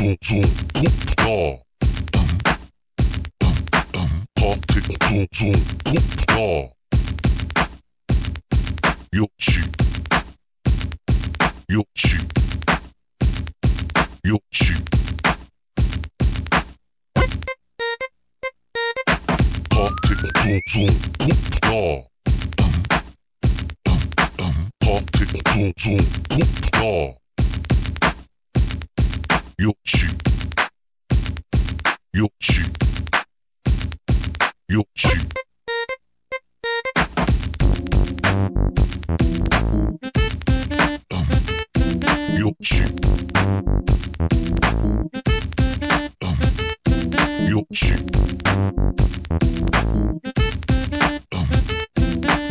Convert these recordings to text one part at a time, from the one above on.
zoom zoom whoop yaw. Pop tick zoom zoom whoop yaw. Yo shoot. Yo shoot. Yo shoot. Pop tick zoom zoom whoop yaw. Pop tick zoom zoom whoop yaw. Yo shoot. Yo shoot. Yo shoot. Yo shoot. Yo shoot.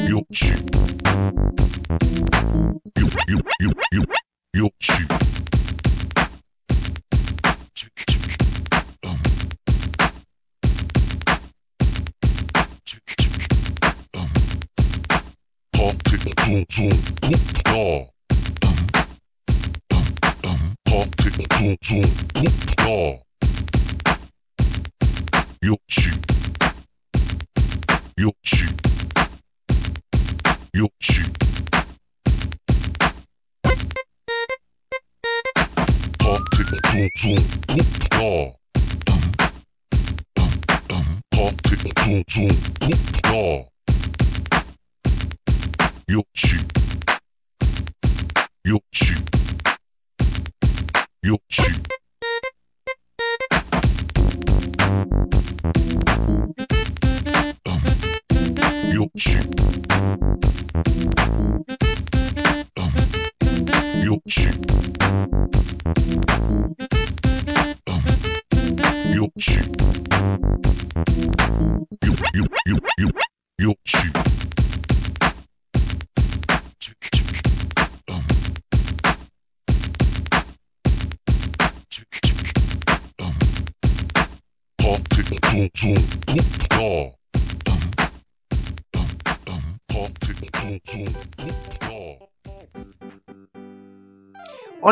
Yo shoot. Yo yo yo Pop tick zoom zoom whoop yaw. Yo shoot. Yo shoot. Yo shoot. Yo shoot. Yo shoot. Yo shoot.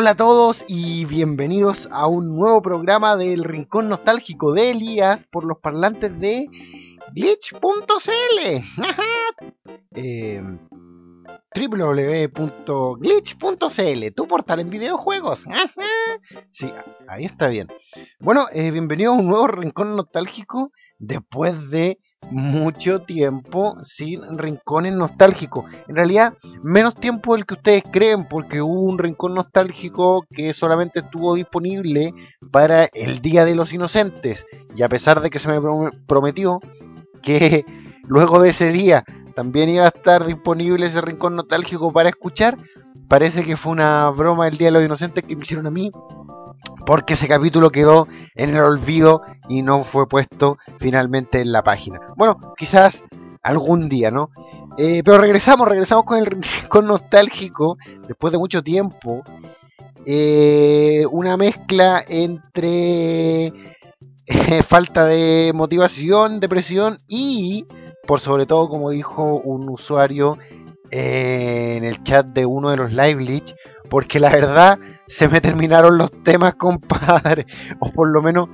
Hola a todos y bienvenidos a un nuevo programa del Rincón Nostálgico de Elías por los parlantes de glitch.cl. eh, www.glitch.cl, tu portal en videojuegos. sí, ahí está bien. Bueno, eh, bienvenido a un nuevo Rincón Nostálgico después de mucho tiempo sin rincones nostálgicos. En realidad, menos tiempo del que ustedes creen, porque hubo un rincón nostálgico que solamente estuvo disponible para el Día de los Inocentes. Y a pesar de que se me prom- prometió que luego de ese día también iba a estar disponible ese rincón nostálgico para escuchar, parece que fue una broma el Día de los Inocentes que me hicieron a mí. Porque ese capítulo quedó en el olvido y no fue puesto finalmente en la página. Bueno, quizás algún día, ¿no? Eh, pero regresamos, regresamos con el rincón nostálgico después de mucho tiempo. Eh, una mezcla entre eh, falta de motivación, depresión y, por sobre todo, como dijo un usuario en el chat de uno de los live leaks, porque la verdad se me terminaron los temas, compadre, o por lo menos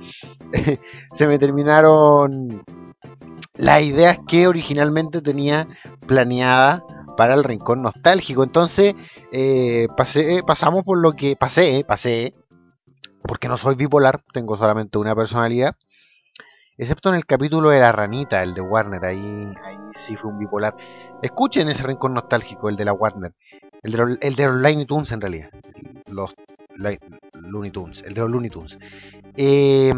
se me terminaron las ideas que originalmente tenía planeada para el rincón nostálgico. Entonces, eh, pasé, pasamos por lo que pasé, pasé, porque no soy bipolar, tengo solamente una personalidad. Excepto en el capítulo de la ranita, el de Warner, ahí, ahí sí fue un bipolar. Escuchen ese rincón nostálgico, el de la Warner. El de los, el de Looney Tunes en realidad. Los Li- Looney Tunes, el de los Looney Tunes. Eh,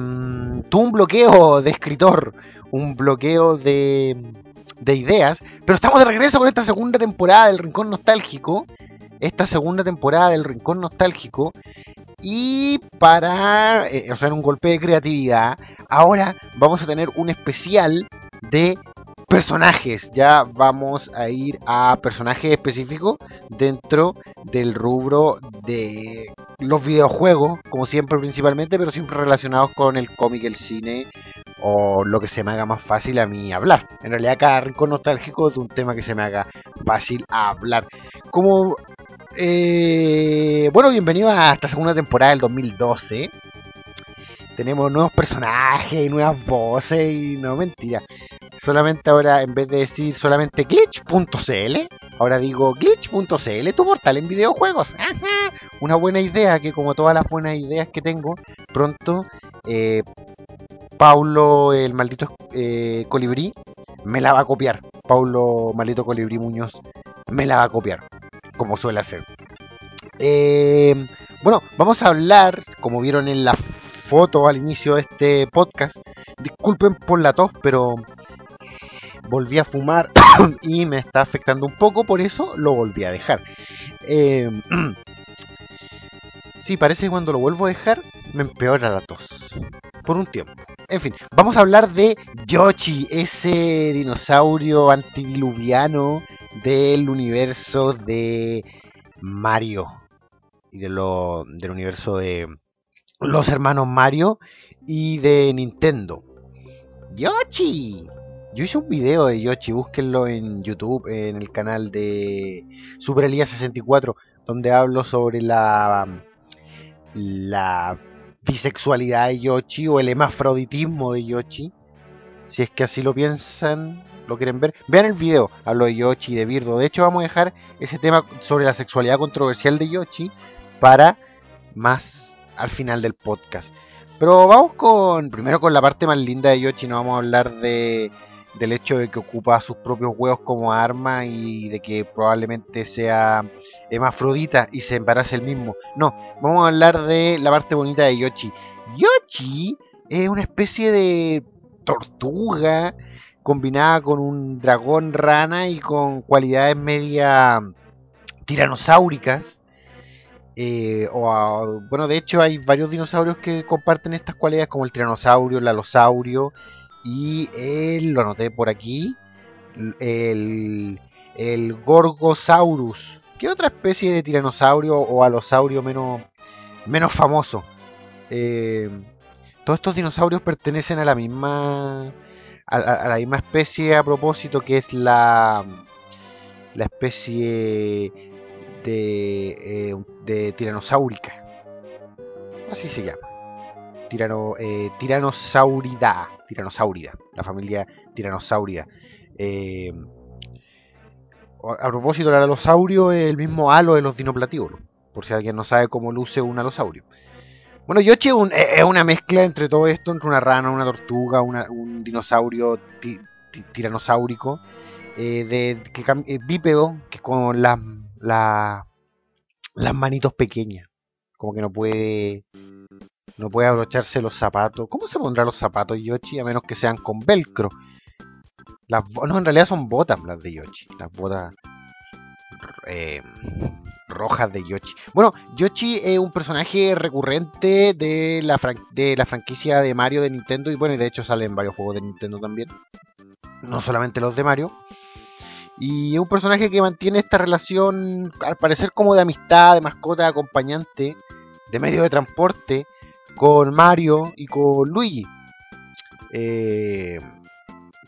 tuvo un bloqueo de escritor, un bloqueo de, de ideas, pero estamos de regreso con esta segunda temporada del Rincón Nostálgico. Esta segunda temporada del Rincón Nostálgico. Y para, eh, o sea, un golpe de creatividad, ahora vamos a tener un especial de personajes. Ya vamos a ir a personajes específicos dentro del rubro de los videojuegos, como siempre principalmente, pero siempre relacionados con el cómic, el cine o lo que se me haga más fácil a mí hablar. En realidad cada rincón nostálgico es un tema que se me haga fácil hablar. Como... eh, bueno, bienvenido a esta segunda temporada del 2012. tenemos nuevos personajes y nuevas voces y no mentira. Solamente ahora, en vez de decir solamente glitch.cl, ahora digo glitch.cl, tu portal en videojuegos. Una buena idea que como todas las buenas ideas que tengo, pronto eh, Paulo, el maldito eh, colibrí, me la va a copiar. Paulo, maldito colibrí Muñoz, me la va a copiar, como suele hacer. Eh, bueno, vamos a hablar, como vieron en la foto al inicio de este podcast. Disculpen por la tos, pero volví a fumar y me está afectando un poco, por eso lo volví a dejar. Eh, sí, parece que cuando lo vuelvo a dejar me empeora la tos. Por un tiempo. En fin, vamos a hablar de Yoshi, ese dinosaurio antidiluviano del universo de Mario y de lo, del universo de los hermanos Mario y de Nintendo. Yoshi. Yo hice un video de Yoshi, búsquenlo en YouTube, en el canal de Super Elías 64, donde hablo sobre la la bisexualidad de Yoshi o el hemafroditismo de Yoshi. Si es que así lo piensan, lo quieren ver, vean el video, hablo de Yoshi de Birdo. De hecho, vamos a dejar ese tema sobre la sexualidad controversial de Yoshi para más al final del podcast. Pero vamos con primero con la parte más linda de Yoshi, no vamos a hablar de del hecho de que ocupa sus propios huevos como arma y de que probablemente sea hemafrodita y se embarace el mismo. No, vamos a hablar de la parte bonita de Yoshi. Yoshi es una especie de tortuga combinada con un dragón rana y con cualidades media tiranosáuricas eh, o bueno, de hecho hay varios dinosaurios que comparten estas cualidades, como el tiranosaurio, el alosaurio y el, lo anoté por aquí, el, el Gorgosaurus. ¿Qué otra especie de tiranosaurio o alosaurio menos, menos famoso? Eh, todos estos dinosaurios pertenecen a la misma a, la misma especie a propósito que es la la especie de, eh, de tiranosáurica. Así se llama. Tirano, eh, tiranosaurida. Tiranosaurida. La familia tiranosaurida. Eh, a propósito, el alosaurio es el mismo halo de los dinoplatívolos. Por si alguien no sabe cómo luce un alosaurio. Bueno, Yoshi es, una mezcla entre todo esto, entre una rana, una tortuga, un dinosaurio tiranosáurico, de, que, bípedo, que con las la, las manitos pequeñas. Como que no puede. No puede abrocharse los zapatos. ¿Cómo se pondrá los zapatos Yoshi? A menos que sean con velcro. Las, no, en realidad son botas las de Yoshi. Las botas eh, rojas de Yoshi. Bueno, Yoshi es un personaje recurrente de la, franquicia de Mario de Nintendo. Y bueno, y de hecho salen varios juegos de Nintendo también. No solamente los de Mario. Y es un personaje que mantiene esta relación, al parecer como de amistad, de mascota, de acompañante, de medio de transporte, con Mario y con Luigi. Eh,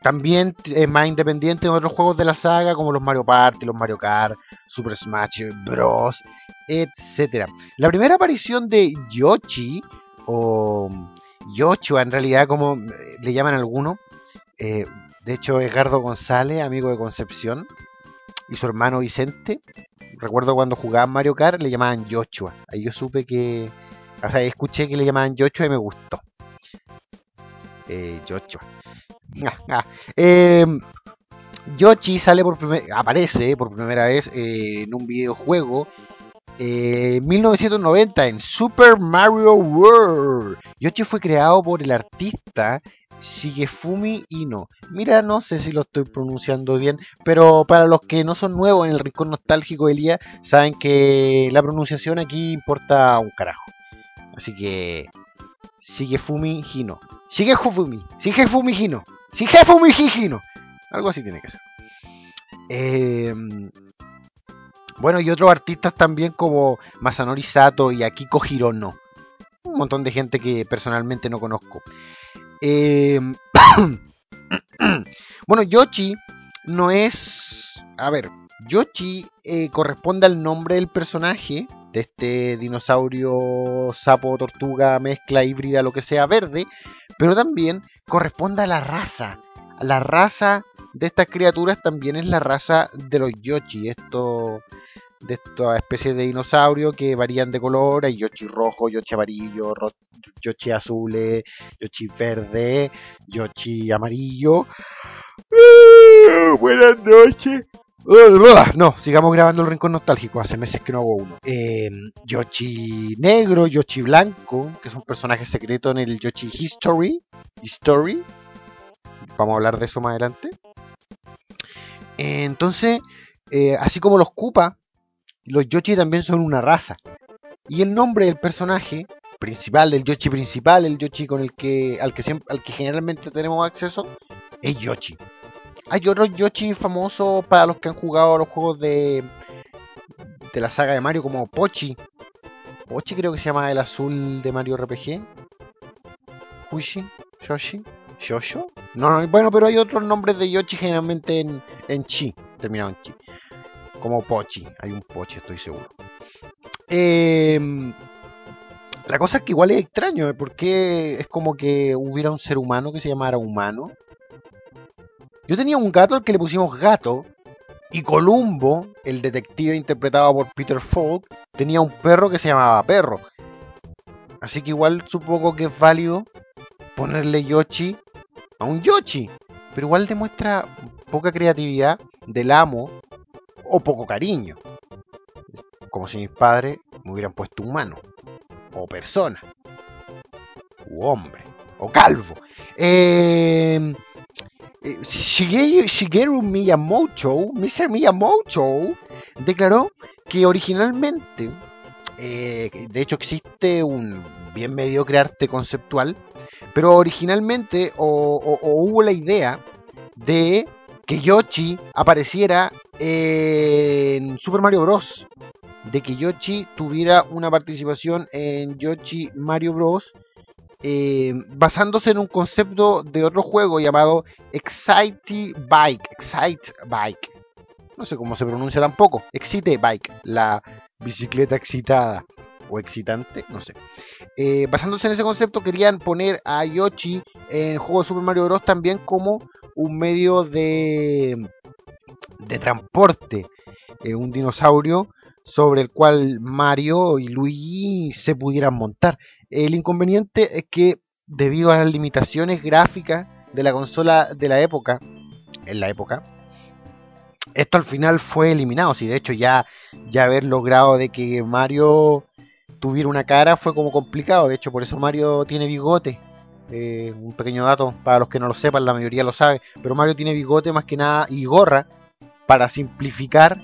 también es más independiente en otros juegos de la saga, como los Mario Party, los Mario Kart, Super Smash Bros, etc. La primera aparición de Yoshi, o Yoshua en realidad, como le llaman algunos, eh, de hecho, Edgardo González, amigo de Concepción, y su hermano Vicente, recuerdo cuando jugaban Mario Kart, le llamaban Yoshua. Ahí yo supe que. O sea, escuché que le llamaban Yoshua y me gustó. Eh, Yoshua. eh, Yoshi sale por aparece por primera vez eh, en un videojuego eh, en 1990 en Super Mario World. Yoshi fue creado por el artista Shigefumi Ino. Mira, no sé si lo estoy pronunciando bien, pero para los que no son nuevos en el rincón nostálgico de Elías, saben que la pronunciación aquí importa un carajo. Así que Shigefumi Hino. Shigefumi, Shigefumi Hino. Shigefumi Hino. Algo así tiene que ser. Eh, bueno, y otros artistas también como Masanori Sato y Akiko Hirono. Un montón de gente que personalmente no conozco. Eh, bueno, Yoshi no es... A ver, Yoshi eh, corresponde al nombre del personaje de este dinosaurio, sapo, tortuga, mezcla híbrida, lo que sea verde, pero también corresponde a la raza. La raza de estas criaturas también es la raza de los Yoshi, esto de esta especie de dinosaurio que varían de color, hay Yoshi rojo, Yoshi amarillo, Yoshi azul, Yoshi verde, Yoshi amarillo. Buenas noches. No, sigamos grabando el rincón nostálgico. Hace meses que no hago uno. Eh, Yoshi negro, Yoshi blanco, que es un personaje secreto en el Yoshi History. History. Vamos a hablar de eso más adelante. entonces, eh, así como los Koopa, los Yoshi también son una raza. Y el nombre del personaje principal, del Yoshi principal, el Yoshi con el que, al, que al que generalmente tenemos acceso, es Yoshi. Hay otros Yoshi famosos para los que han jugado los juegos de, de la saga de Mario, como Pochi. Pochi creo que se llama el azul de Mario RPG. Fushi, Yoshi, Shosho. No, no, bueno, pero hay otros nombres de Yoshi generalmente en, en Chi, terminado en Chi. Como Pochi, hay un Pochi, estoy seguro. Em, la cosa es que igual es extraño, ¿eh? porque es como que hubiera un ser humano que se llamara humano yo tenía un gato al que le pusimos gato. Y Columbo, el detective interpretado por Peter Falk, tenía un perro que se llamaba perro. Así que igual supongo que es válido ponerle Yoshi a un Yoshi. Pero igual demuestra poca creatividad del amo o poco cariño. Como si mis padres me hubieran puesto humano. O persona. O hombre. O calvo. Eh, eh, Shigeru Miyamoto, Mr. Miyamoto, declaró que originalmente, eh, de hecho existe un bien mediocre arte conceptual, pero originalmente hubo la idea de que Yoshi apareciera en Super Mario Bros. De que Yoshi tuviera una participación en Yoshi Mario Bros. Eh, basándose en un concepto de otro juego llamado Excite Bike. Excite Bike. No sé cómo se pronuncia tampoco. Excite Bike, la bicicleta excitada o excitante, no sé. Eh, basándose en ese concepto, querían poner a Yoshi en el juego de Super Mario Bros. también como un medio de, de transporte. Eh, un dinosaurio sobre el cual Mario y Luigi se pudieran montar. El inconveniente es que debido a las limitaciones gráficas de la consola de la época, en la época, esto al final fue eliminado. Si de hecho ya, ya haber logrado de que Mario tuviera una cara fue como complicado. De hecho, por eso Mario tiene bigote. Eh, un pequeño dato para los que no lo sepan, la mayoría lo sabe. Pero Mario tiene bigote más que nada y gorra para simplificar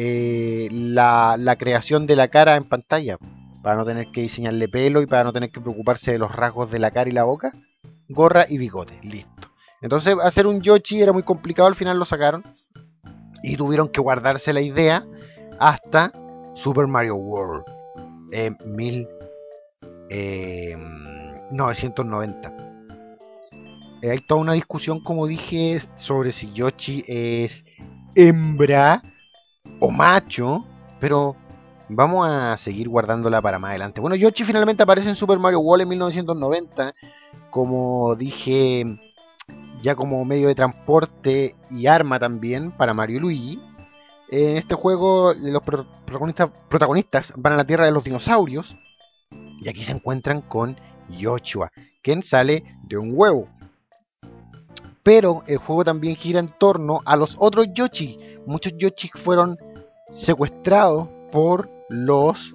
eh, la, creación de la cara en pantalla, para no tener que diseñarle pelo y para no tener que preocuparse de los rasgos de la cara y la boca, gorra y bigote, listo. Entonces hacer un Yoshi era muy complicado, al final lo sacaron y tuvieron que guardarse la idea hasta Super Mario World en 1990. Eh, hay toda una discusión, como dije, sobre si Yoshi es hembra o macho, pero vamos a seguir guardándola para más adelante. Bueno, Yoshi finalmente aparece en Super Mario World en 1990, como dije, ya como medio de transporte y arma también para Mario y Luigi. En este juego los protagonistas, van a la Tierra de los Dinosaurios y aquí se encuentran con Yoshua, quien sale de un huevo. Pero el juego también gira en torno a los otros Yoshi. Muchos Yoshi fueron secuestrados por los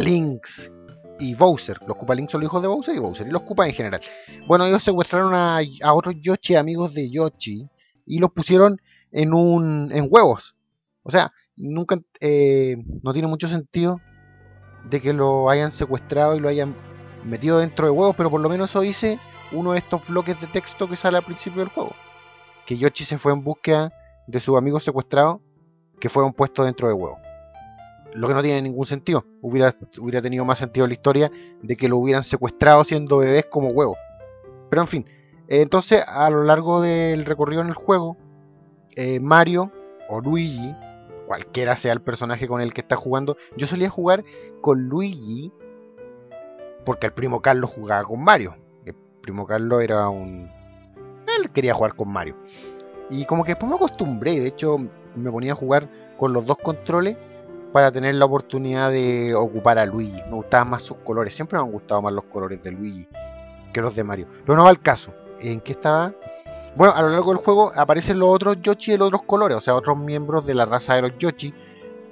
Links y Bowser. Los Links son los hijos de Bowser y Bowser, y los Koopa en general. Bueno, ellos secuestraron a, otros Yoshi, amigos de Yoshi, y los pusieron en, un, en huevos. O sea, nunca eh, no tiene mucho sentido de que lo hayan secuestrado y lo hayan metido dentro de huevos, pero por lo menos eso dice uno de estos bloques de texto que sale al principio del juego. Que Yoshi se fue en búsqueda de sus amigos secuestrados que fueron puestos dentro de huevos. Lo que no tiene ningún sentido. Hubiera, tenido más sentido la historia de que lo hubieran secuestrado siendo bebés como huevos. Pero en fin, entonces a lo largo del recorrido en el juego, eh, Mario o Luigi cualquiera sea el personaje con el que está jugando. Yo solía jugar con Luigi porque el primo Carlos jugaba con Mario. El primo Carlos era un... Él quería jugar con Mario. Y como que después me acostumbré, de hecho me ponía a jugar con los dos controles para tener la oportunidad de ocupar a Luigi. Me gustaban más sus colores, siempre me han gustado más los colores de Luigi que los de Mario. Pero no va al caso. ¿En qué estaba? Bueno, a lo largo del juego aparecen los otros Yoshi de los otros colores, o sea, otros miembros de la raza de los Yoshi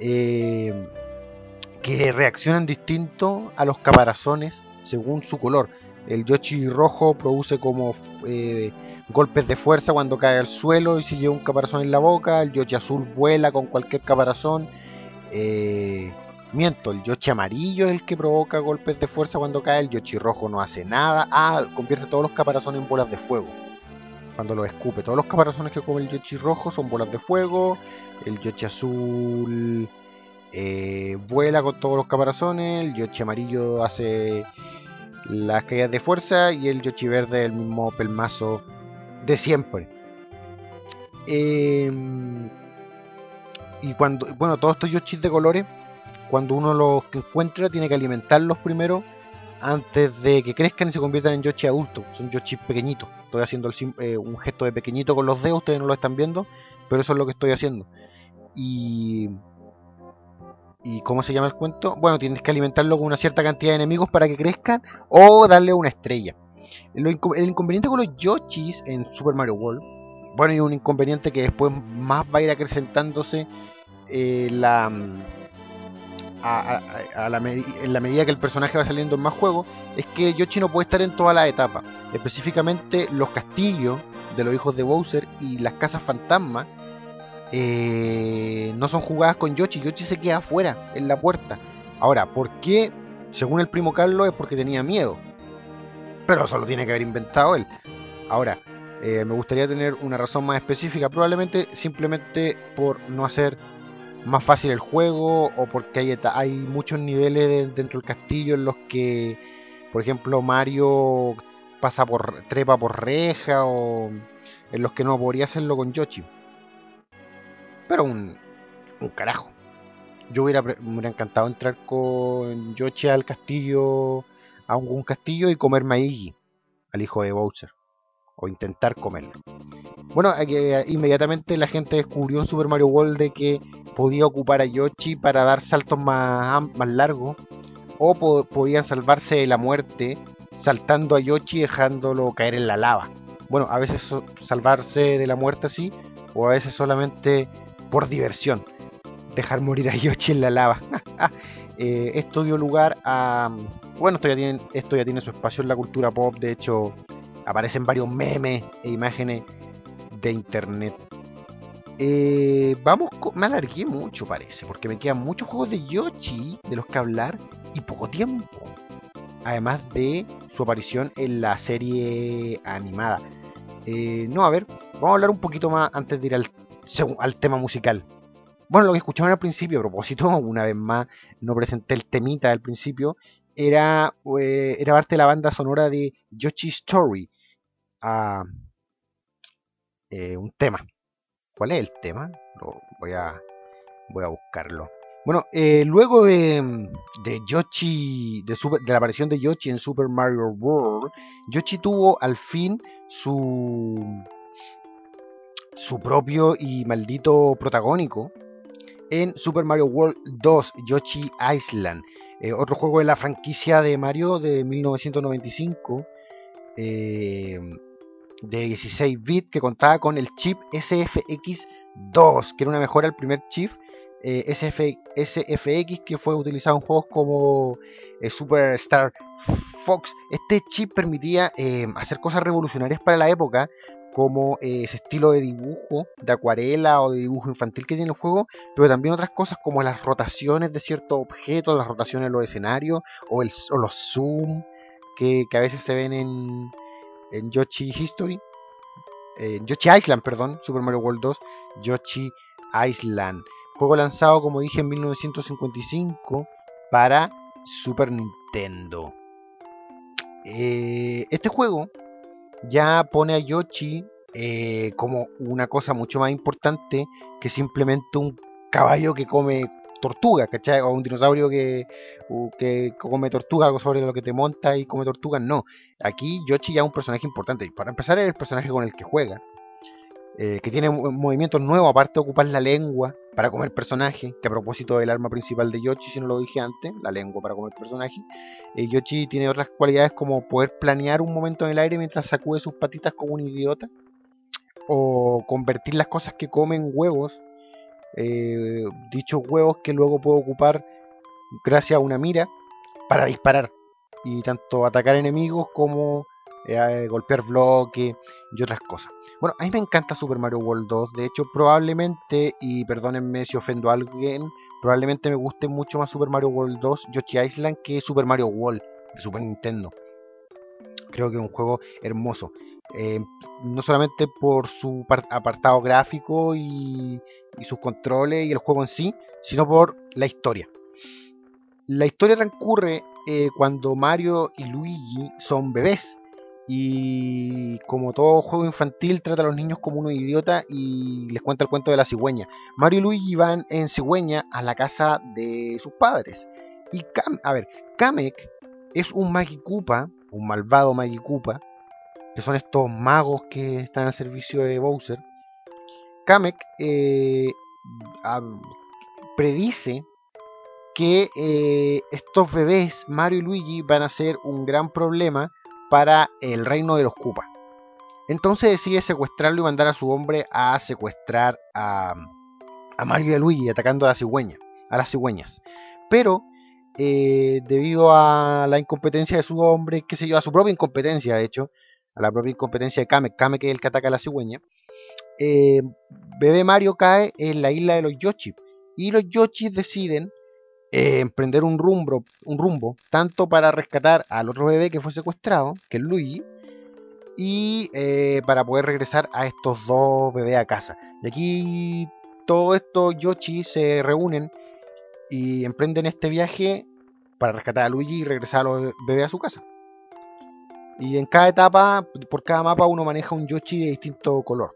eh, que reaccionan distinto a los caparazones según su color. El Yoshi rojo produce como eh, golpes de fuerza cuando cae al suelo y si lleva un caparazón en la boca. El Yoshi azul vuela con cualquier caparazón. Eh, miento, el Yoshi amarillo es el que provoca golpes de fuerza cuando cae. El Yoshi rojo no hace nada. Ah, convierte todos los caparazones en bolas de fuego cuando lo escupe. Todos los caparazones que come el Yoshi rojo son bolas de fuego. El Yoshi azul eh, vuela con todos los caparazones. El Yoshi amarillo hace las caídas de fuerza. Y el Yoshi verde el mismo pelmazo de siempre. Em, y cuando, bueno, todos estos Yoshis de colores, cuando uno los encuentra, tiene que alimentarlos primero antes de que crezcan y se conviertan en Yoshi adultos. Son Yoshi pequeñitos. Estoy haciendo eh, un gesto de pequeñito con los dedos, ustedes no lo están viendo, pero eso es lo que estoy haciendo. Y. ¿Y cómo se llama el cuento? Bueno, tienes que alimentarlo con una cierta cantidad de enemigos para que crezcan o darle una estrella. El inconveniente con los Yoshis en Super Mario World, bueno, y un inconveniente que después más va a ir acrecentándose eh, la la en la medida que el personaje va saliendo en más juegos, es que Yoshi no puede estar en todas las etapas. Específicamente los castillos de los hijos de Bowser y las casas fantasma eh, no son jugadas con Yoshi. Yoshi se queda afuera, en la puerta. Ahora, ¿por qué? Según el primo Carlos es porque tenía miedo. Pero eso lo tiene que haber inventado él. Ahora, eh, me gustaría tener una razón más específica. Probablemente simplemente por no hacer más fácil el juego o porque hay, muchos niveles dentro del castillo en los que, por ejemplo, Mario pasa por trepa por reja o en los que no podría hacerlo con Yoshi. Pero un, un carajo. Yo hubiera, hubiera encantado entrar con Yoshi al castillo, a un, castillo y comerme a al hijo de Bowser o intentar comerlo. Bueno, eh, inmediatamente la gente descubrió en Super Mario World de que podía ocupar a Yoshi para dar saltos más, más largos o podían salvarse de la muerte saltando a Yoshi dejándolo caer en la lava. Bueno, a veces salvarse de la muerte así o a veces solamente por diversión dejar morir a Yoshi en la lava. Eh, esto dio lugar a... Bueno, esto ya, tiene, esto ya tiene su espacio en la cultura pop, de hecho aparecen varios memes e imágenes de internet. Eh, vamos, me alargué mucho parece, porque me quedan muchos juegos de Yoshi de los que hablar y poco tiempo. Además de su aparición en la serie animada. Eh, no, a ver, vamos a hablar un poquito más antes de ir al, al tema musical. Bueno, lo que escuchaban al principio, a propósito, una vez más, no presenté el temita del principio, era, eh, era parte de la banda sonora de Yoshi Story, a eh, un tema. ¿Cuál es el tema? Lo voy a voy a buscarlo. Bueno, eh, luego de, de Yoshi, de, de, la aparición de Yoshi en Super Mario World, Yoshi tuvo al fin su su propio y maldito protagónico en Super Mario World 2, Yoshi Island, eh, otro juego de la franquicia de Mario de 1995. Eh, de 16 bits que contaba con el chip SFX2, que era una mejora al primer chip eh, SFX que fue utilizado en juegos como eh, Super Star Fox. Este chip permitía hacer cosas revolucionarias para la época, como ese estilo de dibujo, de acuarela o de dibujo infantil que tiene el juego, pero también otras cosas como las rotaciones de ciertos objetos, las rotaciones de los escenarios o, el, los zoom que a veces se ven en, en Yoshi History, Yoshi Island, perdón, Super Mario World 2, Yoshi Island. Juego lanzado, como dije, en 1955 para Super Nintendo. Eh, este juego ya pone a Yoshi eh, como una cosa mucho más importante que simplemente un caballo que come tortuga, ¿cachai? O un dinosaurio que, que come tortuga, algo sobre lo que te monta y come tortuga. No, aquí Yoshi ya es un personaje importante. Y para empezar, es el personaje con el que juega. Eh, que tiene movimientos nuevos, aparte de ocupar la lengua para comer personaje, que a propósito del arma principal de Yoshi, si no lo dije antes, la lengua para comer personaje, eh, Yoshi tiene otras cualidades como poder planear un momento en el aire mientras sacude sus patitas como un idiota, o convertir las cosas que come en huevos, eh, dichos huevos que luego puede ocupar gracias a una mira para disparar y tanto atacar enemigos como golpear bloques y otras cosas. Bueno, a mí me encanta Super Mario World 2. De hecho, probablemente, y perdónenme si ofendo a alguien, probablemente me guste mucho más Super Mario World 2 Yoshi Island que Super Mario World de Super Nintendo. Creo que es un juego hermoso. Eh, no solamente por su apartado gráfico y, sus controles y el juego en sí, sino por la historia. La historia transcurre eh, cuando Mario y Luigi son bebés y como todo juego infantil trata a los niños como unos idiotas y les cuenta el cuento de la cigüeña. Mario y Luigi van en cigüeña a la casa de sus padres. Y a ver, Kamek es un Magikupa, un malvado Magikupa, que son estos magos que están al servicio de Bowser. Kamek eh, predice que eh, estos bebés, Mario y Luigi, van a ser un gran problema para el reino de los Koopa. Entonces decide secuestrarlo y mandar a su hombre a secuestrar a, a Mario y Luigi, atacando a la cigüeña, a las cigüeñas. Pero eh, debido a la incompetencia de su hombre, qué sé yo, a su propia incompetencia, de hecho, a la propia incompetencia de Kame, Kame que es el que ataca a la cigüeña, eh, Bebé Mario cae en la isla de los Yoshi. Y los Yoshi deciden eh, emprender un rumbo, un rumbo, tanto para rescatar al otro bebé que fue secuestrado, que es Luigi, y eh, para poder regresar a estos dos bebés a casa. Y aquí todos estos Yoshi se reúnen y emprenden este viaje para rescatar a Luigi y regresar a los bebés a su casa. Y en cada etapa, por cada mapa, uno maneja un Yoshi de distinto color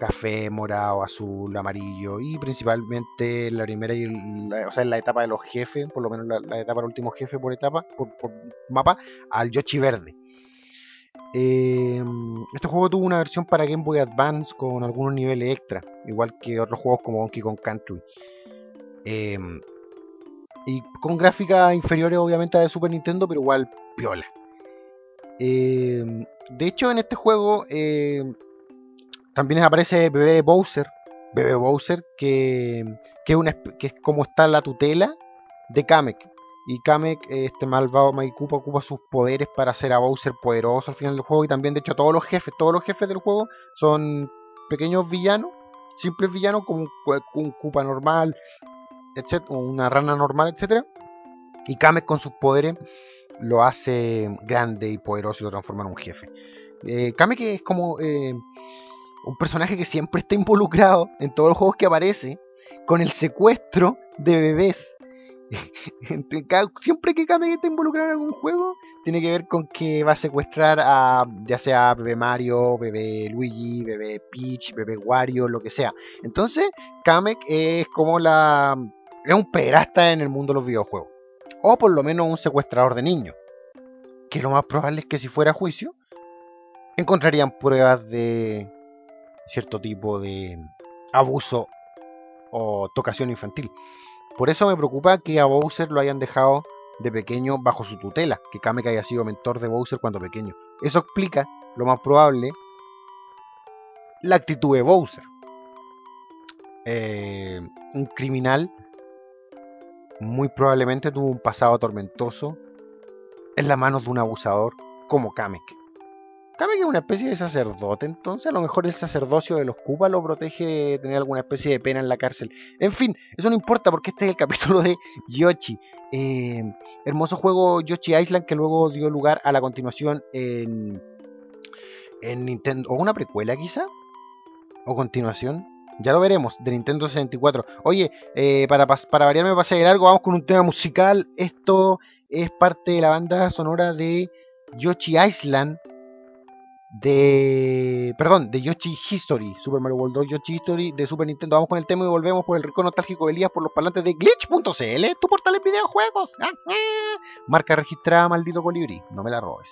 café, morado, azul, amarillo y principalmente la primera y la, o sea, en la etapa de los jefes, por lo menos la, etapa del último jefe por etapa, por, mapa, al Yoshi verde. Eh, este juego tuvo una versión para Game Boy Advance con algunos niveles extra, igual que otros juegos como Donkey Kong Country. Eh, y con gráficas inferiores obviamente a de Super Nintendo, pero igual piola. Eh, de hecho, en este juego también aparece Bebé Bowser. Bebé Bowser, que, que, es como está la tutela de Kamek. Y Kamek, este malvado Maikupa, ocupa sus poderes para hacer a Bowser poderoso al final del juego. Y también, de hecho, todos los jefes, todos los jefes del juego son pequeños villanos, simples villanos, como un, Koopa normal, etc., una rana normal, etc. Y Kamek con sus poderes lo hace grande y poderoso y lo transforma en un jefe. Eh, Kamek es como eh, un personaje que siempre está involucrado en todos los juegos que aparece con el secuestro de bebés. siempre que Kame está involucrado en algún juego, tiene que ver con que va a secuestrar a ya sea bebé Mario, bebé Luigi, bebé Peach, bebé Wario, lo que sea. Entonces, Kamek es como la. es un pederasta en el mundo de los videojuegos. O por lo menos un secuestrador de niños. Que lo más probable es que si fuera a juicio, encontrarían pruebas de cierto tipo de abuso o tocación infantil. Por eso me preocupa que a Bowser lo hayan dejado de pequeño bajo su tutela, que Kamek haya sido mentor de Bowser cuando pequeño. Eso explica, lo más probable, la actitud de Bowser. Eh, un criminal muy probablemente tuvo un pasado tormentoso en las manos de un abusador como Kamek. Cabe que es una especie de sacerdote, entonces a lo mejor el sacerdocio de los Koopa lo protege de tener alguna especie de pena en la cárcel. En fin, eso no importa porque este es el capítulo de Yoshi. Eh, hermoso juego Yoshi Island que luego dio lugar a la continuación en, en Nintendo. ¿O una precuela quizá? ¿O continuación? Ya lo veremos, de Nintendo 64. Oye, eh, para, para variarme, pasar de largo, vamos con un tema musical. Esto es parte de la banda sonora de Yoshi Island de. Perdón, de Yoshi History. Super Mario World 2 Yoshi History de Super Nintendo. Vamos con el tema y volvemos por el rincón nostálgico de Elías por los parlantes de glitch.cl, tu portal en videojuegos. Ah, ah. Marca registrada, maldito colibrí. No me la robes.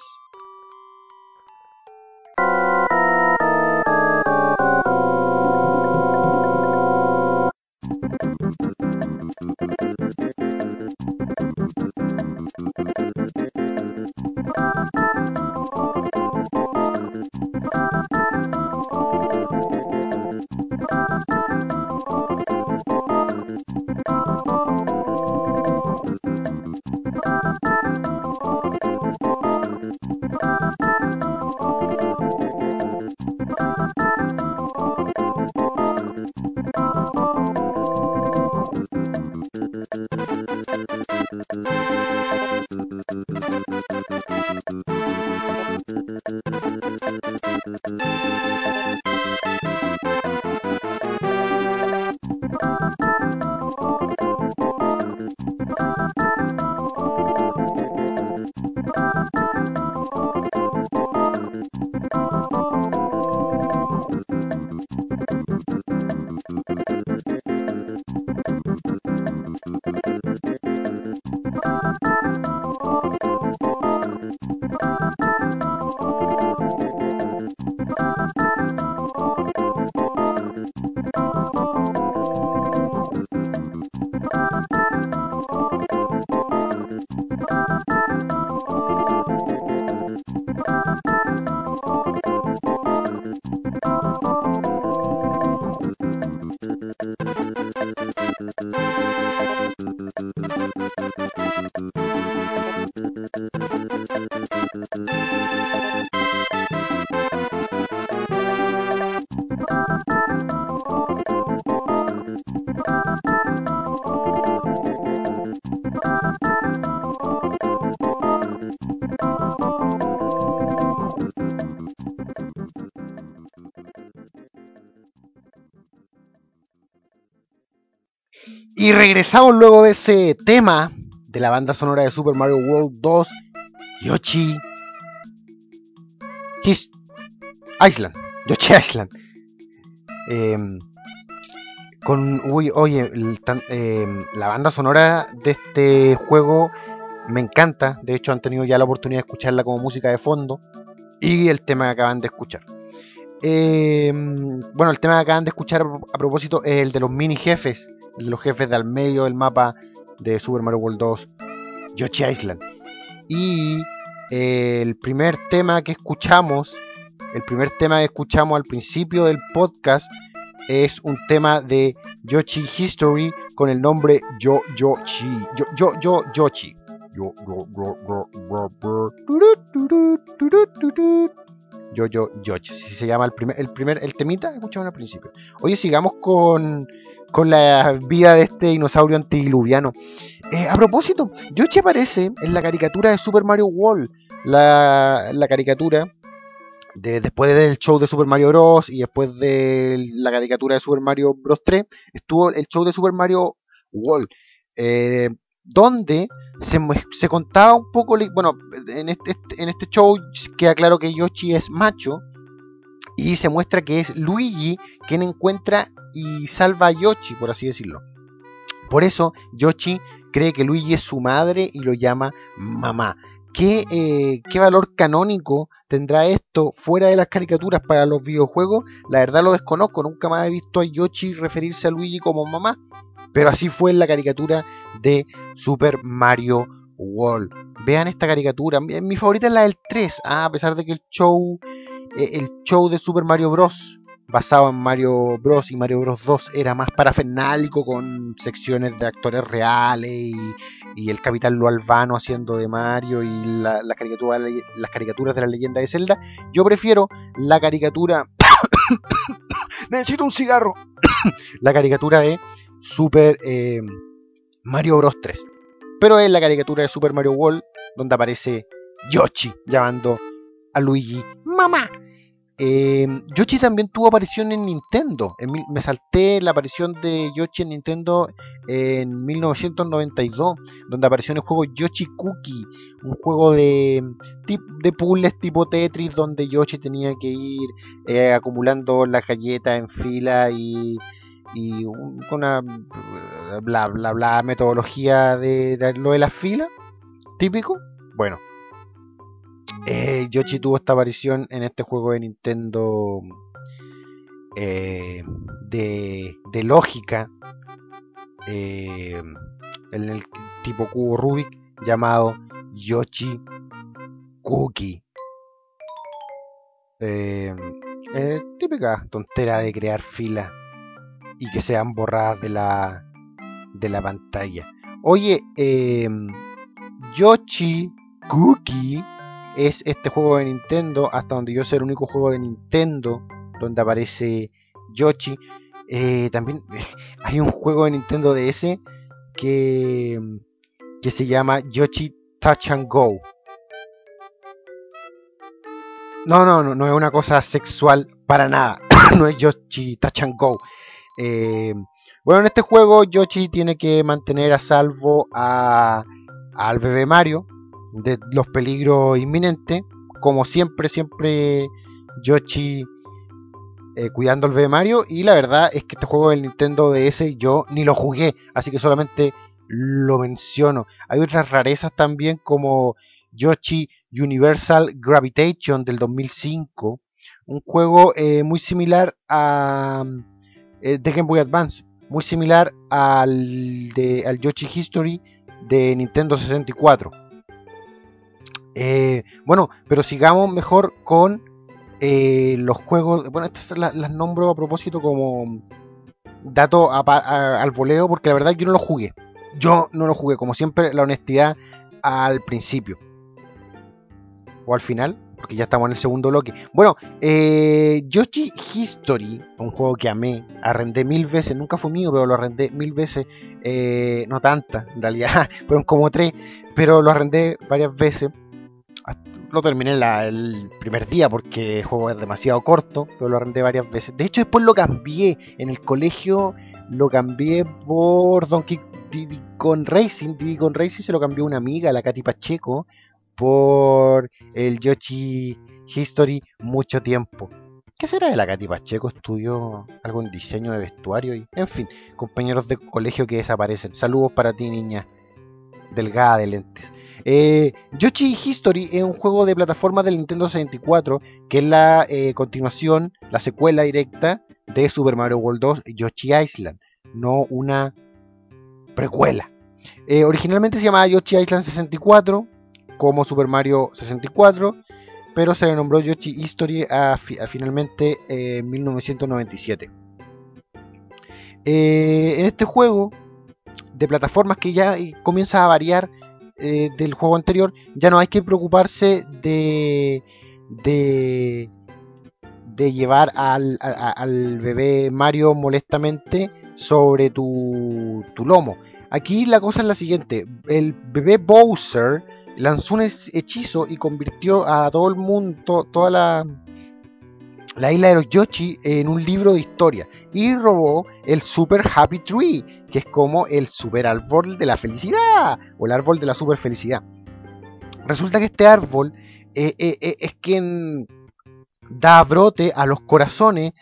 Y regresamos luego de ese tema de la banda sonora de Super Mario World 2, Yoshi His Island, Yoshi Island. Em, con, uy, oye, em, la banda sonora de este juego me encanta. De hecho, han tenido ya la oportunidad de escucharla como música de fondo. Y el tema que acaban de escuchar. Em, bueno, el tema que acaban de escuchar a propósito es el de los mini jefes. El de los jefes de al medio del mapa de Super Mario World 2, Yoshi Island. Y eh, el primer tema que escuchamos, el primer tema que escuchamos al principio del podcast es un tema de Yoshi History con el nombre Yo Yoshi. Yo Yo Yo Yoshi. Yo Yo Yo Yo Yo Yo Yoshi. Si se llama el primer, el primer, el temita escuchamos al principio. Oye, sigamos con, con la vida de este dinosaurio antidiluviano. Eh, a propósito, Yoshi aparece en la caricatura de Super Mario World. La, la caricatura de, después del show de Super Mario Bros. y después de la caricatura de Super Mario Bros. 3, estuvo el show de Super Mario World. eh, donde se, se contaba un poco, bueno, en este, este- en este show queda claro que Yoshi es macho y se muestra que es Luigi quien encuentra y salva a Yoshi, por así decirlo. Por eso Yoshi cree que Luigi es su madre y lo llama mamá. ¿Qué, eh, ¿Qué valor canónico tendrá esto fuera de las caricaturas para los videojuegos? La verdad lo desconozco, nunca más he visto a Yoshi referirse a Luigi como mamá. Pero así fue la caricatura de Super Mario World. Vean esta caricatura. Mi, favorita es la del 3. ah, a pesar de que el show, eh, el show de Super Mario Bros. basado en Mario Bros. y Mario Bros. 2 era más parafernálico con secciones de actores reales y, y el Capitán Lo Albano haciendo de Mario y las caricaturas de la leyenda de Zelda. Yo prefiero la caricatura. Necesito un cigarro. la caricatura de Super eh, Mario Bros 3. Pero es la caricatura de Super Mario World donde aparece Yoshi llamando a Luigi mamá. Eh, Yoshi también tuvo aparición en Nintendo. En me salté la aparición de Yoshi en Nintendo en 1992, donde apareció en el juego Yoshi Cookie, un juego de, de puzzles tipo Tetris, donde Yoshi tenía que ir eh, acumulando las galletas en fila y, y un- con una bla bla bla metodología de, de lo de las filas, típico. Bueno, eh, Yoshi tuvo esta aparición en este juego de Nintendo eh, de, lógica eh, en el tipo cubo Rubik llamado Yoshi Cookie. Típica tontera de crear filas y que sean borradas de la de la pantalla. Oye, eh, Yoshi Cookie es este juego de Nintendo, hasta donde yo sé el único juego de Nintendo donde aparece Yoshi. Eh, también hay un juego de Nintendo DS que, que se llama Yoshi Touch and Go. No, no, no, no es una cosa sexual para nada. no es Yoshi Touch and Go. Eh, bueno, en este juego Yoshi tiene que mantener a salvo a, al bebé Mario de los peligros inminentes. Como siempre, siempre Yoshi eh, cuidando al bebé Mario. Y la verdad es que este juego del Nintendo DS yo ni lo jugué, así que solamente lo menciono. Hay otras rarezas también como Yoshi Universal Gravitation del 2005. Un juego eh, muy similar a eh, de Game Boy Advance, muy similar al de al Yoshi History de Nintendo 64. Eh, bueno, pero sigamos mejor con eh, los juegos. Bueno, estas las, nombro a propósito como dato al voleo, porque la verdad yo no lo jugué. Yo no lo jugué, como siempre, la honestidad al principio. O al final, porque ya estamos en el segundo bloque. Bueno, eh, Yoshi History, un juego que amé, arrendé mil veces, nunca fue mío, pero lo arrendé mil veces, eh, no tantas, en realidad, fueron como tres, pero lo arrendé varias veces. Lo terminé la- el primer día porque el juego es demasiado corto, pero lo arrendé varias veces. De hecho, después lo cambié en el colegio, lo cambié por Donkey Diddy Kong Racing. Diddy Kong Racing se lo cambió una amiga, la Katy Pacheco, por el Yoshi History mucho tiempo. ¿Qué será de la Katy Pacheco? ¿Estudió algún diseño de vestuario? Y, en fin, compañeros de colegio que desaparecen. Saludos para ti, niña. Delgada de lentes. Eh, Yoshi History es un juego de plataforma del Nintendo 64 que es la eh, continuación, la secuela directa de Super Mario World 2 Yoshi Island, no una precuela. Eh, originalmente se llamaba Yoshi Island 64 como Super Mario 64, pero se le nombró Yoshi History a fi- a finalmente eh, en 1997. Eh, en este juego de plataformas que ya comienza a variar eh, del juego anterior, ya no hay que preocuparse de, de, llevar al, al bebé Mario molestamente sobre tu, tu lomo. Aquí la cosa es la siguiente, el bebé Bowser lanzó un hechiz- hechizo y convirtió a todo el mundo, toda la, la isla de los Yoshi en un libro de historia y robó el Super Happy Tree, que es como el super árbol de la felicidad o el árbol de la super felicidad. Resulta que este árbol eh, eh, eh, es quien da brote a los corazones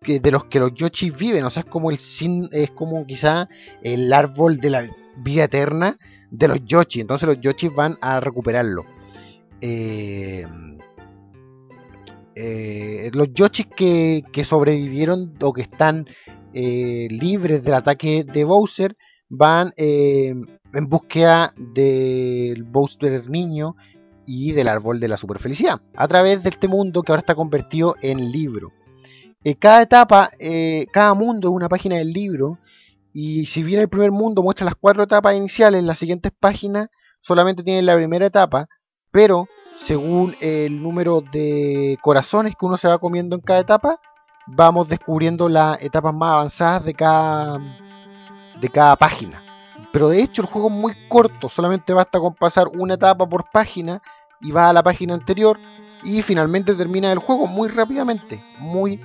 que- de los que los Yoshi viven, o sea, es como el sin, es como quizá el árbol de la vida eterna de los Yoshi, entonces los Yoshi van a recuperarlo. Eh, eh, los Yoshi que, que sobrevivieron o que están eh, libres del ataque de Bowser van en búsqueda del Bowser niño y del árbol de la super felicidad a través de este mundo que ahora está convertido en libro. Cada etapa, cada mundo es una página del libro y si bien el primer mundo muestra las cuatro etapas iniciales, las siguientes páginas solamente tienen la primera etapa, pero según el número de corazones que uno se va comiendo en cada etapa, vamos descubriendo las etapas más avanzadas de cada, de cada página. Pero de hecho el juego es muy corto, solamente basta con pasar una etapa por página y va a la página anterior Y finalmente termina el juego muy rápidamente, muy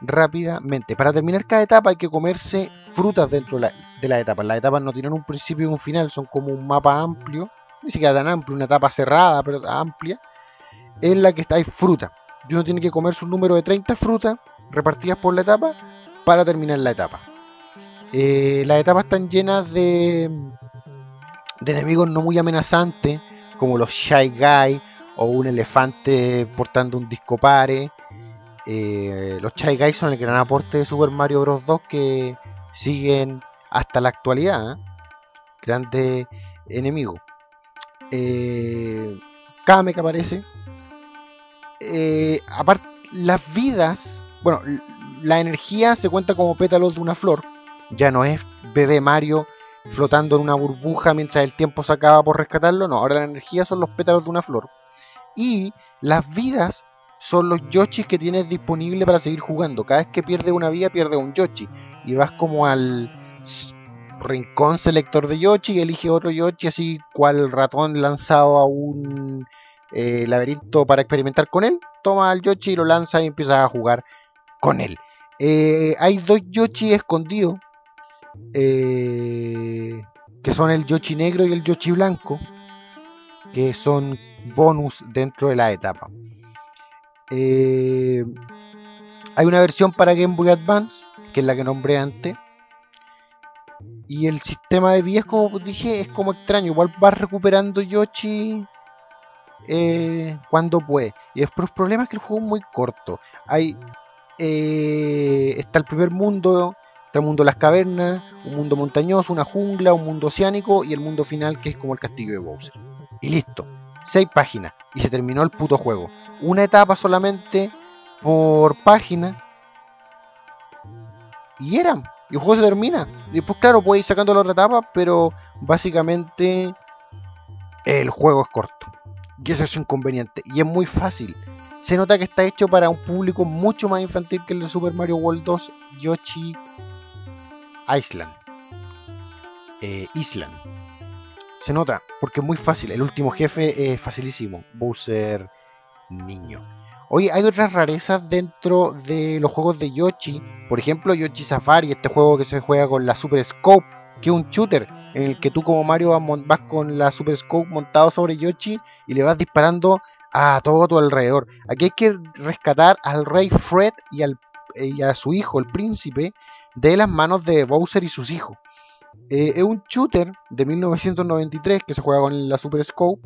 rápidamente. Para terminar cada etapa hay que comerse frutas dentro de la, etapa. Las etapas no tienen un principio y un final, son como un mapa amplio, ni siquiera tan amplio, una etapa cerrada, pero amplia, en la que hay fruta. Y uno tiene que comerse un número de 30 frutas repartidas por la etapa para terminar la etapa. Eh, las etapas están llenas de, de enemigos no muy amenazantes, como los Shy Guy o un elefante portando un disco pare. Eh, los Shy Guys son el gran aporte de Super Mario Bros. 2 que siguen hasta la actualidad. ¿eh? Grande enemigo. Eh, Kame que aparece. aparte, las vidas. Bueno, la energía se cuenta como pétalos de una flor. Ya no es bebé Mario flotando en una burbuja mientras el tiempo se acaba por rescatarlo. No, ahora la energía son los pétalos de una flor. Y las vidas son los Yoshis que tienes disponible para seguir jugando. Cada vez que pierdes una vida, pierdes un Yoshi. Y vas como al rincón selector de Yoshi y elige otro Yoshi, así cual ratón lanzado a un eh, laberinto para experimentar con él. Toma al Yoshi y lo lanza y empiezas a jugar con él. Eh, hay dos Yoshi escondidos. Eh, que son el Yoshi negro y el Yoshi blanco. Que son bonus dentro de la etapa. Eh, hay una versión para Game Boy Advance, que es la que nombré antes. Y el sistema de vías, como dije, es como extraño. Igual vas recuperando Yoshi eh, cuando puede. Y el problema es que el juego es muy corto. Hay eh, está el primer mundo, está el mundo de las cavernas, un mundo montañoso, una jungla, un mundo oceánico y el mundo final que es como el castillo de Bowser. Y listo. 6 páginas y se terminó el puto juego. Una etapa solamente por página. Y eran. Y el juego se termina. Después, claro, puedes ir sacando la otra etapa, pero básicamente el juego es corto. Y eso es inconveniente. Y es muy fácil. Se nota que está hecho para un público mucho más infantil que el de Super Mario World 2 Yoshi Island. Eh, Island. Se nota, porque es muy fácil. El último jefe es facilísimo. Bowser niño. Oye, hay otras rarezas dentro de los juegos de Yoshi. Por ejemplo, Yoshi Safari, este juego que se juega con la Super Scope, que es un shooter en el que tú como Mario vas, con la Super Scope montado sobre Yoshi y le vas disparando a todo tu alrededor. Aquí hay que rescatar al rey Fred y, al, y a su hijo, el príncipe, de las manos de Bowser y sus hijos. Eh, es un shooter de 1993 que se juega con la Super Scope.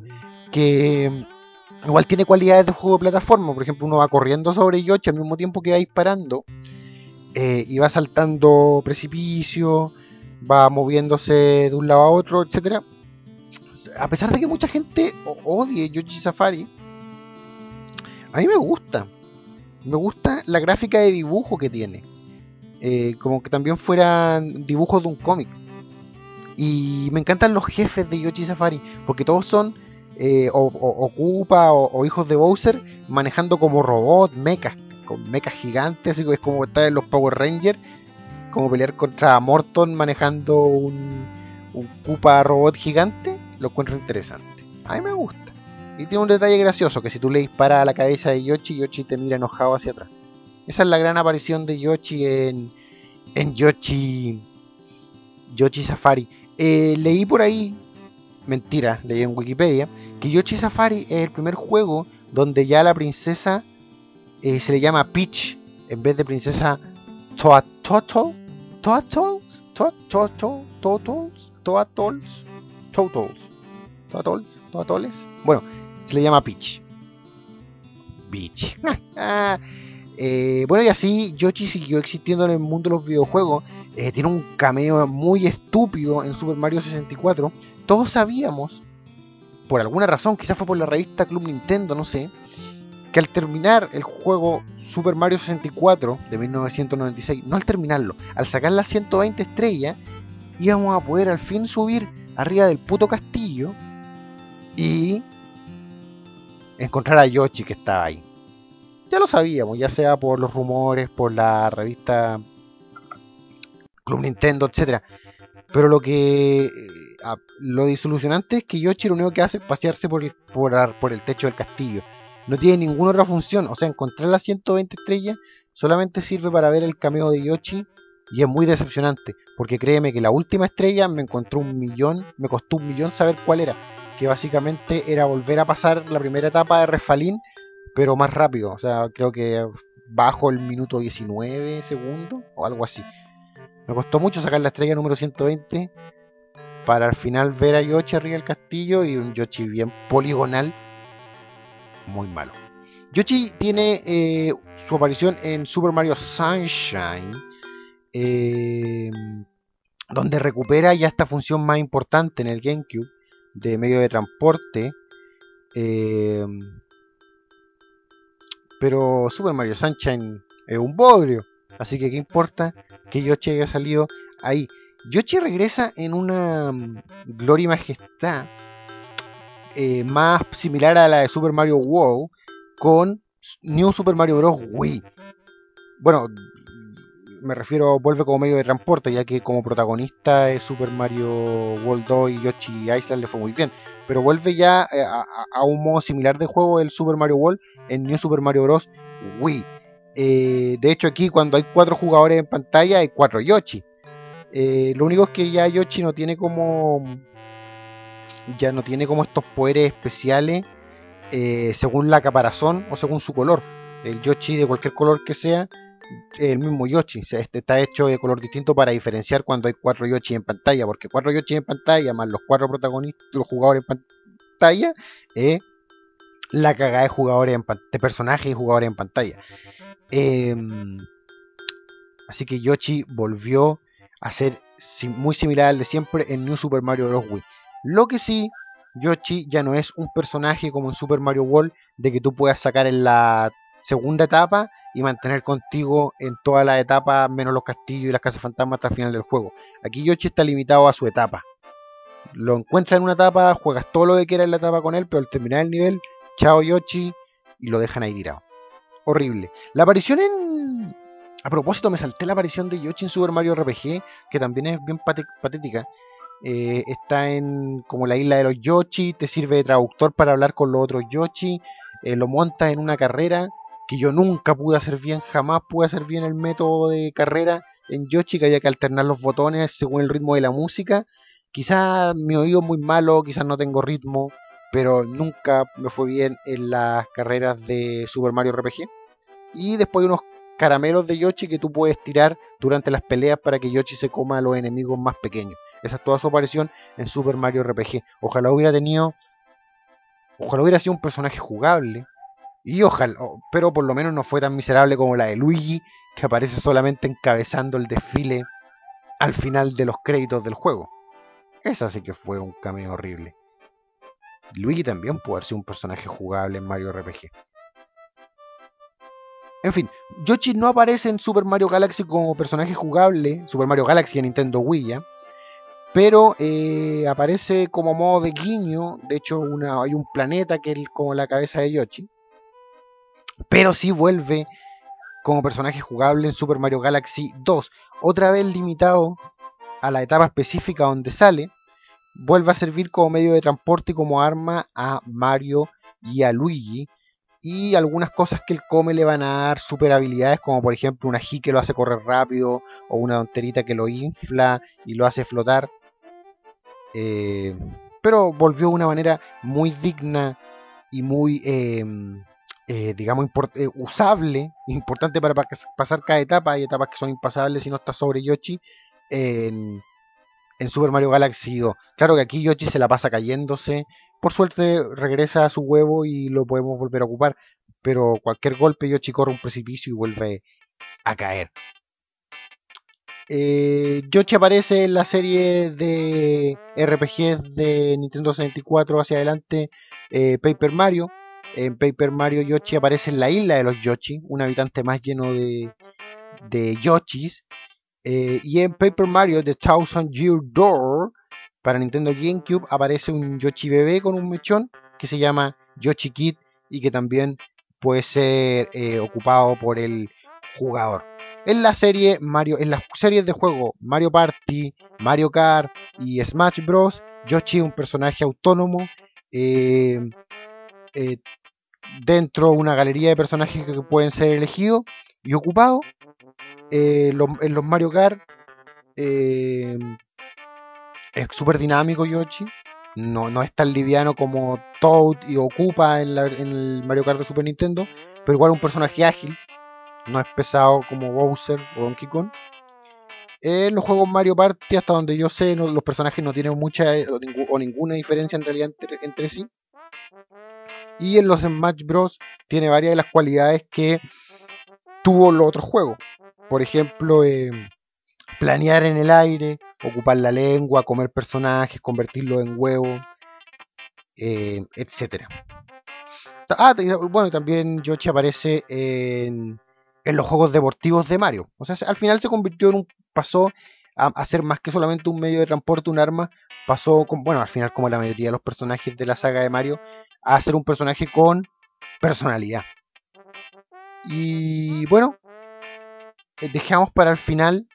Que mm, igual tiene cualidades de juego de plataforma. Por ejemplo, uno va corriendo sobre Yoshi al mismo tiempo que va disparando. Eh, y va saltando precipicio. Va moviéndose de un lado a otro, etcétera. A pesar de que mucha gente odie Yoshi Safari, a mí me gusta. Me gusta la gráfica de dibujo que tiene. Eh, como que también fueran dibujos de un cómic. Y me encantan los jefes de Yoshi Safari, porque todos son eh, o, Ocupa o, hijos de Bowser manejando como robots, mechas, con mechas gigantes, así es como estar en los Power Rangers, como pelear contra Morton manejando un, un Koopa robot gigante, lo encuentro interesante. A mí me gusta. Y tiene un detalle gracioso, que si tú le disparas a la cabeza de Yoshi, Yoshi te mira enojado hacia atrás. Esa es la gran aparición de Yoshi en, en Yoshi, Yoshi Safari. Eh, leí por ahí, mentira, leí en Wikipedia, que Yoshi Safari es el primer juego donde ya la princesa eh, se le llama Peach en vez de princesa Toatotol, Toatols, Toatols, Toatols, Toatols, Toatols, Toatols, Toatoles. Bueno, se le llama Peach. Peach. Ah, eh, bueno, y así Yoshi siguió existiendo en el mundo de los videojuegos eh, tiene un cameo muy estúpido en Super Mario 64. Todos sabíamos, por alguna razón, quizás fue por la revista Club Nintendo, no sé, que al terminar el juego Super Mario 64 de 1996, no al terminarlo, al sacar las 120 estrellas, íbamos a poder al fin subir arriba del puto castillo y encontrar a Yoshi que estaba ahí. Ya lo sabíamos, ya sea por los rumores, por la revista Club Nintendo, etcétera. Pero lo que eh, lo disolucionante es que Yoshi lo único que hace es pasearse por el, por, el techo del castillo. no tiene ninguna otra función. O sea, encontrar las 120 estrellas solamente sirve para ver el cameo de Yoshi y es muy decepcionante. Porque créeme que la última estrella me encontró un millón, me costó un millón saber cuál era. Que básicamente era volver a pasar la primera etapa de Refalín, pero más rápido. O sea, creo que bajo el minuto 19 segundos o algo así. Me costó mucho sacar la estrella número 120 para al final ver a Yoshi arriba del castillo y un Yoshi bien poligonal, muy malo. Yoshi tiene eh, su aparición en Super Mario Sunshine, eh, donde recupera ya esta función más importante en el GameCube de medio de transporte. Eh, pero Super Mario Sunshine es un bodrio. Así que qué importa que Yoshi haya salido ahí. Yoshi regresa en una mm, gloria y majestad eh, más similar a la de Super Mario World con New Super Mario Bros. Wii. Bueno, me refiero, vuelve como medio de transporte, ya que como protagonista de Super Mario World 2 y Yoshi Island le fue muy bien. Pero vuelve ya eh, a, un modo similar de juego el Super Mario World en New Super Mario Bros. Wii. Eh, de hecho, aquí cuando hay cuatro jugadores en pantalla, hay cuatro Yoshi. Eh, lo único es que ya Yoshi no tiene como. Ya no tiene como estos poderes especiales según la caparazón o según su color. El Yoshi de cualquier color que sea el mismo Yoshi. este está hecho de color distinto para diferenciar cuando hay cuatro Yoshi en pantalla. Porque cuatro Yoshi en pantalla más los cuatro protagonistas, los jugadores en pantalla, es la cagada de jugadores de personajes y jugadores en pantalla. Em, así que Yoshi volvió a ser muy similar al de siempre en New Super Mario Bros. Wii. Lo que sí, Yoshi ya no es un personaje como en Super Mario World de que tú puedas sacar en la segunda etapa y mantener contigo en toda la etapa, menos los castillos y las casas fantasmas hasta el final del juego. Aquí Yoshi está limitado a su etapa. Lo encuentras en una etapa, juegas todo lo que quieras en la etapa con él, pero al terminar el nivel, chao Yoshi, y lo dejan ahí tirado. Horrible. La aparición en. A propósito, me salté la aparición de Yoshi en Super Mario RPG, que también es bien patética. Eh, está en como la isla de los Yoshi, te sirve de traductor para hablar con los otros Yoshi, eh, lo montas en una carrera que yo nunca pude hacer bien, jamás pude hacer bien el método de carrera en Yoshi, que había que alternar los botones según el ritmo de la música. Quizás mi oído es muy malo, quizás no tengo ritmo, pero nunca me fue bien en las carreras de Super Mario RPG. Y después unos caramelos de Yoshi que tú puedes tirar durante las peleas para que Yoshi se coma a los enemigos más pequeños. Esa es toda su aparición en Super Mario RPG. Ojalá hubiera tenido. Ojalá hubiera sido un personaje jugable. Y ojalá, pero por lo menos no fue tan miserable como la de Luigi, que aparece solamente encabezando el desfile al final de los créditos del juego. Esa sí que fue un cameo horrible. Luigi también puede ser un personaje jugable en Mario RPG. En fin, Yoshi no aparece en Super Mario Galaxy como personaje jugable, Super Mario Galaxy en Nintendo Wii, pero eh, aparece como modo de guiño. De hecho, hay un planeta que es como la cabeza de Yoshi. Pero sí vuelve como personaje jugable en Super Mario Galaxy 2. Otra vez limitado a la etapa específica donde sale. Vuelve a servir como medio de transporte y como arma a Mario y a Luigi. Y algunas cosas que él come le van a dar super habilidades, como por ejemplo una G que lo hace correr rápido, o una tonterita que lo infla y lo hace flotar. Eh, pero volvió de una manera muy digna y muy em, eh, digamos, eh, usable, importante para pasar cada etapa. Hay etapas que son impasables si no estás sobre Yoshi Super Mario Galaxy 2. Claro que aquí Yoshi se la pasa cayéndose. Por suerte regresa a su huevo y lo podemos volver a ocupar. Pero cualquier golpe Yoshi corre un precipicio y vuelve a caer. Eh, Yoshi aparece en la serie de RPG de Nintendo 64 hacia adelante, Paper Mario en Paper Mario Yoshi aparece en la isla de los Yoshi, un habitante más lleno de, de Yoshis. Eh, y en Paper Mario The Thousand Year Door para Nintendo GameCube aparece un Yoshi bebé con un mechón que se llama Yoshi Kid y que también puede ser eh, ocupado por el jugador. En la serie Mario, en las series de juego Mario Party, Mario Kart y Smash Bros. Yoshi es un personaje autónomo. Eh, dentro de una galería de personajes que pueden ser elegidos y ocupados. Eh, en los Mario Kart eh, es súper dinámico Yoshi. No, no es tan liviano como Toad y ocupa en, el Mario Kart de Super Nintendo, pero igual un personaje ágil. No es pesado como Bowser o Donkey Kong. En los juegos Mario Party, hasta donde yo sé, los personajes no tienen mucha eh, o, o ninguna diferencia en realidad entre, entre sí. Y en los Smash Bros. tiene varias de las cualidades que tuvo los otros juegos. Por ejemplo, eh, planear en el aire, ocupar la lengua, comer personajes, convertirlos en huevos, eh, etc. Ah, bueno, también Yoshi aparece en, en los juegos deportivos de Mario. O sea, se- al final se convirtió en un. pasó a, ser más que solamente un medio de transporte, un arma. Pasó, bueno, al final, como la mayoría de los personajes de la saga de Mario, a ser un personaje con personalidad. Y bueno, dejamos para el final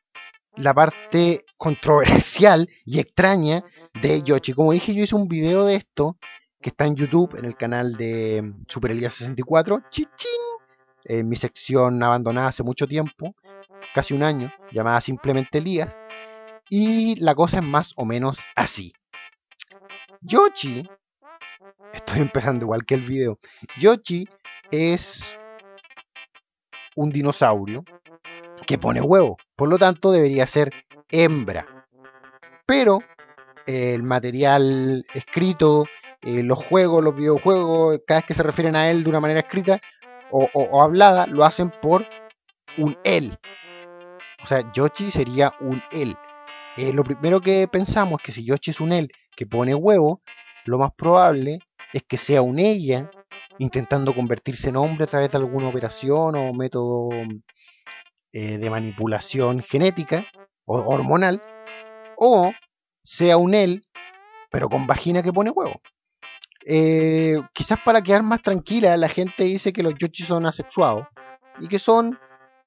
la parte controversial y extraña de Yoshi. Como dije, yo hice un video de esto que está en YouTube, en el canal de mm, Super Elías 64, chichín, en mi sección abandonada hace mucho tiempo, casi un año, llamada simplemente Elías. Y la cosa es más o menos así. Yoshi, estoy empezando igual que el video, Yoshi es un dinosaurio que pone huevo, por lo tanto debería ser hembra. Pero el material escrito, eh, los juegos, los videojuegos, cada vez que se refieren a él de una manera escrita o hablada, lo hacen por un él. O sea, Yoshi sería un él. Eh, lo primero que pensamos es que si Yoshi es un él que pone huevo, lo más probable es que sea un ella intentando convertirse en hombre a través de alguna operación o método eh, de manipulación genética o hormonal, o sea un él, pero con vagina que pone huevo. Eh, quizás para quedar más tranquila, la gente dice que los Yoshi son asexuados y que son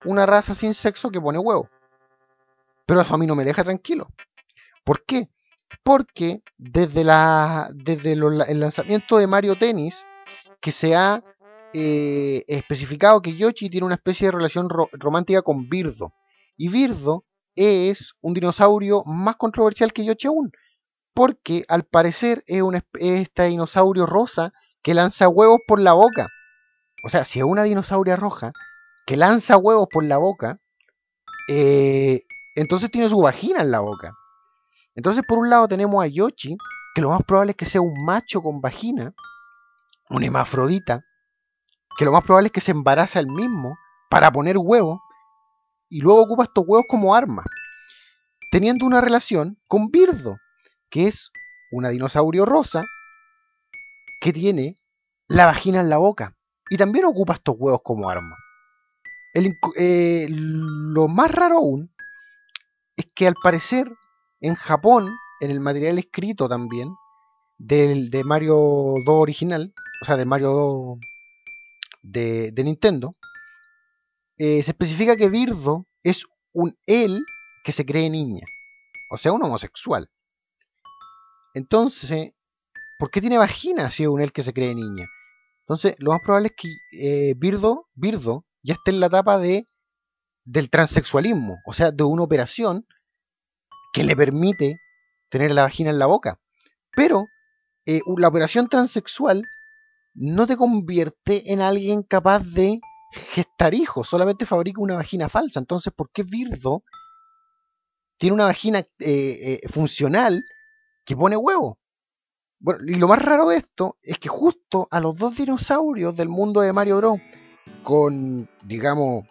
una raza sin sexo que pone huevo. Pero eso a mí no me deja tranquilo. ¿Por qué? Porque desde, la, desde el lanzamiento de Mario Tennis, que se ha eh, especificado que Yoshi tiene una especie de relación ro- romántica con Birdo. Y Birdo es un dinosaurio más controversial que Yoshi aún. Porque al parecer es, un, este dinosaurio rosa que lanza huevos por la boca. O sea, si es una dinosauria roja que lanza huevos por la boca, eh, entonces tiene su vagina en la boca. Entonces, por un lado tenemos a Yoshi, que lo más probable es que sea un macho con vagina, un hermafrodita, que lo más probable es que se embaraza él mismo para poner huevos y luego ocupa estos huevos como arma, teniendo una relación con Birdo, que es una dinosaurio rosa que tiene la vagina en la boca y también ocupa estos huevos como arma. El eh, lo más raro aún es que al parecer en Japón, en el material escrito también del, de Mario 2 original, o sea, de Mario 2 de, Nintendo, eh, se especifica que Birdo es un él que se cree niña, o sea, un homosexual. Entonces, ¿por qué tiene vagina si es un él que se cree niña? Entonces, lo más probable es que eh, Birdo, Birdo ya esté en la etapa de, del transexualismo, o sea, de una operación que le permite tener la vagina en la boca. Pero eh, la operación transexual no te convierte en alguien capaz de gestar hijos, solamente fabrica una vagina falsa. Entonces, ¿por qué Birdo tiene una vagina eh, eh, funcional que pone huevo? Bueno, y lo más raro de esto es que justo a los dos dinosaurios del mundo de Mario Bros. con, digamos,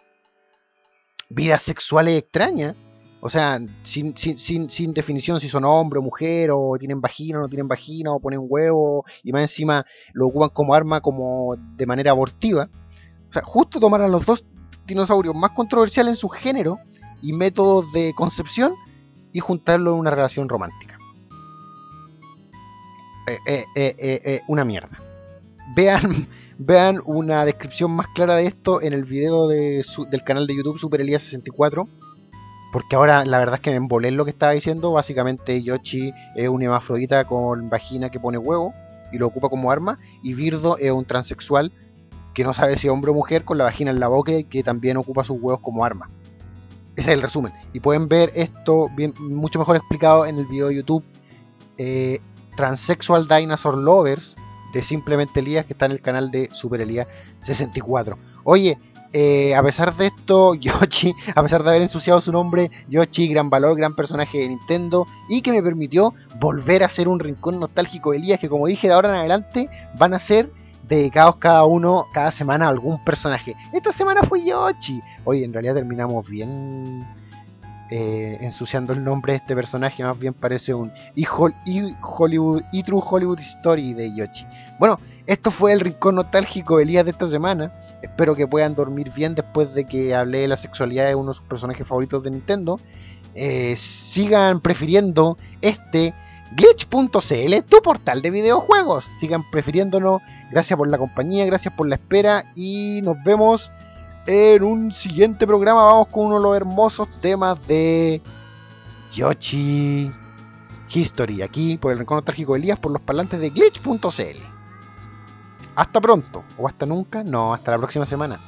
vidas sexuales extrañas, o sea, sin, sin, sin, sin definición si son hombre o mujer, o tienen vagina o no tienen vagina, o ponen huevo, y más encima lo ocupan como arma como de manera abortiva. O sea, justo tomaron los dos dinosaurios más controversiales en su género y métodos de concepción y juntarlo en una relación romántica. Eh, eh, eh, eh, una mierda. Vean, vean una descripción más clara de esto en el video de su- del canal de YouTube Super Elías 64 porque ahora la verdad es que me embolé en lo que estaba diciendo. Básicamente Yoshi es un hermafrodita con vagina que pone huevo y lo ocupa como arma. Y Birdo es un transexual que no sabe si es hombre o mujer con la vagina en la boca y que también ocupa sus huevos como arma. Ese es el resumen. Y pueden ver esto bien, mucho mejor explicado en el video de YouTube eh, Transsexual Dinosaur Lovers de Simplemente Elías que está en el canal de Super Elías 64. Oye, eh, a pesar de esto, Yoshi, a pesar de haber ensuciado su nombre, Yoshi, gran valor, gran personaje de Nintendo y que me permitió volver a ser un rincón nostálgico de Elías que como dije de ahora en adelante van a ser dedicados cada uno, cada semana a algún personaje. Esta semana fue Yoshi. Oye, en realidad terminamos bien eh, ensuciando el nombre de este personaje, más bien parece un Hollywood, True Hollywood Story de Yoshi. Bueno, esto fue el rincón nostálgico de Elías de esta semana. Espero que puedan dormir bien después de que hablé de la sexualidad de unos personajes favoritos de Nintendo. Eh, sigan prefiriendo este glitch.cl, tu portal de videojuegos. Sigan prefiriéndonos. Gracias por la compañía, gracias por la espera y nos vemos en un siguiente programa. Vamos con uno de los hermosos temas de Yoshi History, aquí por el Rincón Nostálgico de Elías, por los parlantes de glitch.cl. Hasta pronto, o hasta nunca, no, hasta la próxima semana.